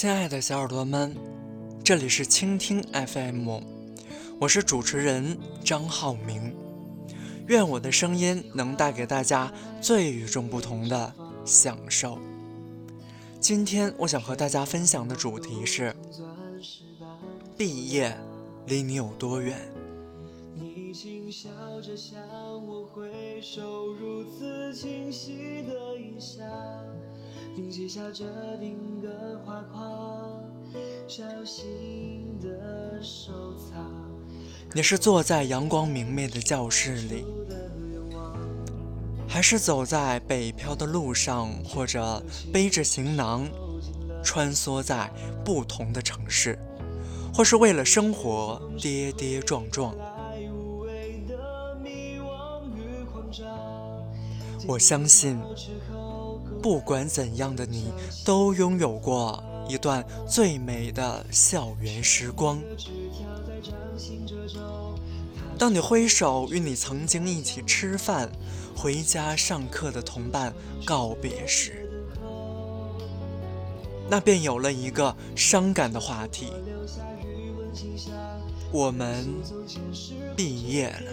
亲爱的小耳朵们，这里是倾听 FM，我是主持人张浩明。愿我的声音能带给大家最与众不同的享受。今天我想和大家分享的主题是：毕业离你有多远？你轻笑着向我挥手，如此清晰的印象。并写下这定格画，你是坐在阳光明媚的教室里，还是走在北漂的路上，或者背着行囊穿梭在不同的城市，或是为了生活跌跌撞撞？我相信。不管怎样的你，都拥有过一段最美的校园时光。当你挥手与你曾经一起吃饭、回家上课的同伴告别时，那便有了一个伤感的话题：我们毕业了。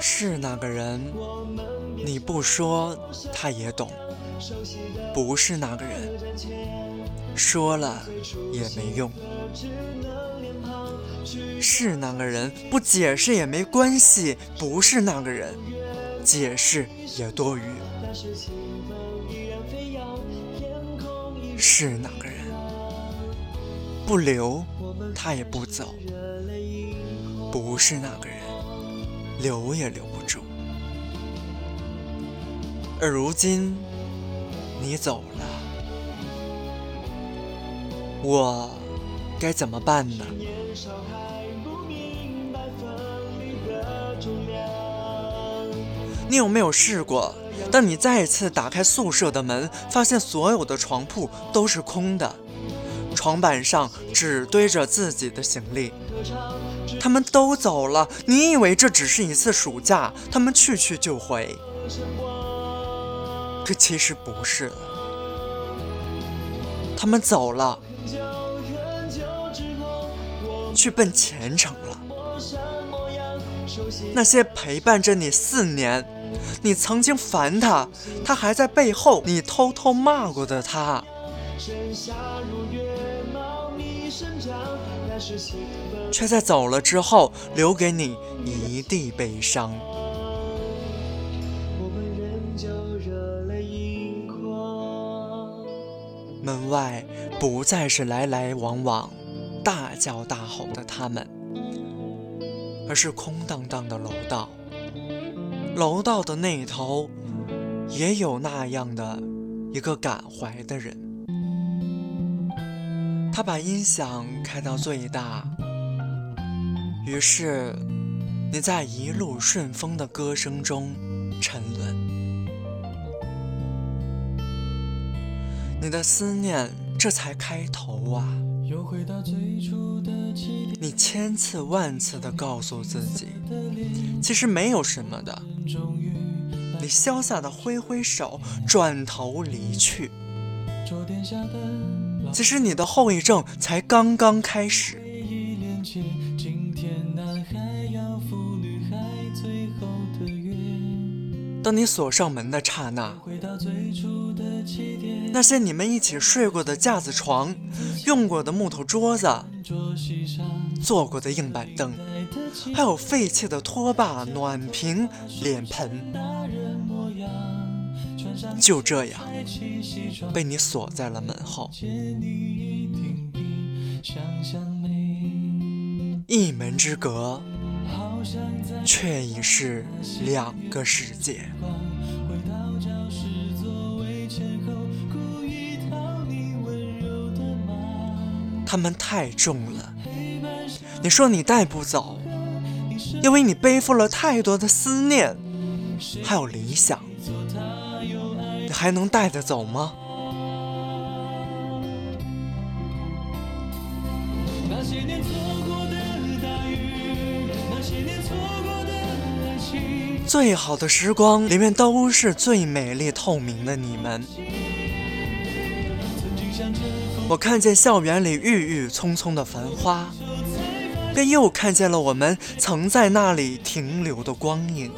是那个人，你不说他也懂；不是那个人，说了也没用。是那个人，不解释也没关系；不是那个人，解释也多余。是那个人，不留他也不走。不是那个人，留也留不住。而如今，你走了，我该怎么办呢？你有没有试过，当你再次打开宿舍的门，发现所有的床铺都是空的，床板上只堆着自己的行李？他们都走了，你以为这只是一次暑假，他们去去就回，可其实不是。他们走了，去奔前程了。那些陪伴着你四年，你曾经烦他，他还在背后你偷偷骂过的他。却在走了之后，留给你一地悲伤。门外不再是来来往往、大叫大吼的他们，而是空荡荡的楼道。楼道的那头，也有那样的一个感怀的人。他把音响开到最大，于是你在一路顺风的歌声中沉沦，你的思念这才开头啊！你千次万次的告诉自己，其实没有什么的。你潇洒的挥挥手，转头离去。其实你的后遗症才刚刚开始。当你锁上门的刹那，那些你们一起睡过的架子床、用过的木头桌子、坐过的硬板凳，还有废弃的拖把、暖瓶、脸盆。就这样被你锁在了门后，一门之隔，却已是两个世界。他们太重了，你说你带不走，因为你背负了太多的思念，还有理想。还能带得走吗？那些年错过的大雨，那些年错过的最好的时光里面都是最美丽透明的你们。我看见校园里郁郁葱葱的繁花，便又看见了我们曾在那里停留的光影。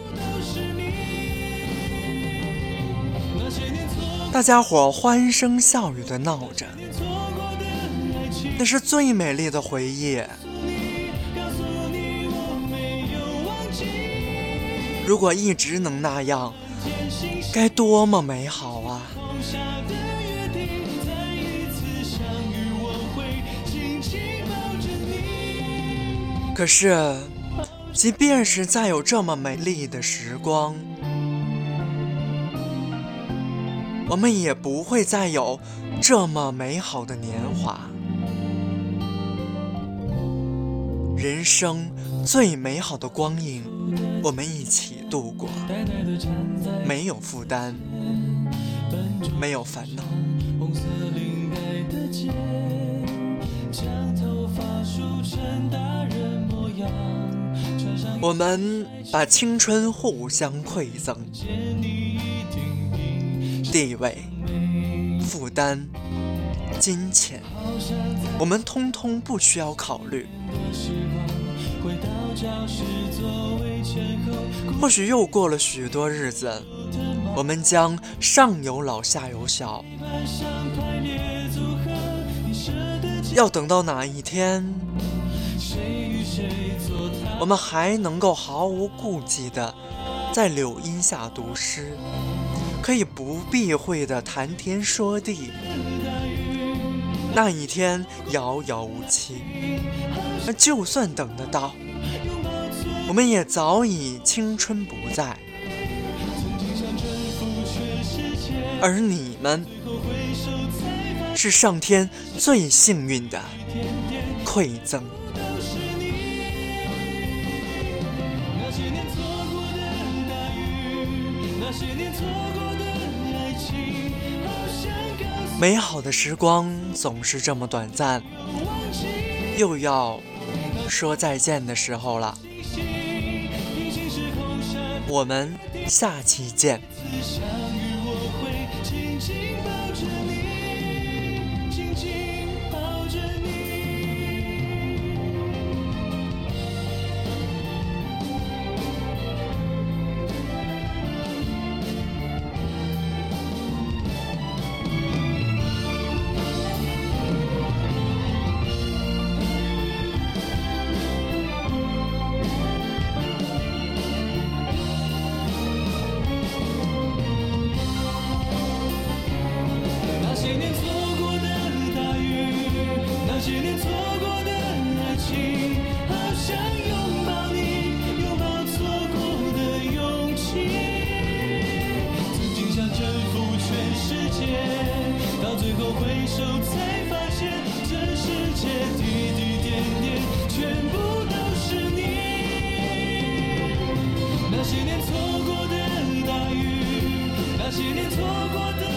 大家伙欢声笑语的闹着，那是最美丽的回忆。如果一直能那样，该多么美好啊！可是，即便是再有这么美丽的时光，我们也不会再有这么美好的年华。人生最美好的光阴，我们一起度过，没有负担，没有烦恼。我们把青春互相馈赠，地位、负担、金钱，我们通通不需要考虑。或许又过了许多日子，我们将上有老下有小，要等到哪一天？我们还能够毫无顾忌的在柳荫下读诗，可以不避讳的谈天说地。那一天遥遥无期，那就算等得到，我们也早已青春不在，而你们是上天最幸运的馈赠。美好的时光总是这么短暂，又要说再见的时候了。我们下期见。最后回首才发现这世界滴滴点点全部都是你。那些年错过的大雨那些年错过的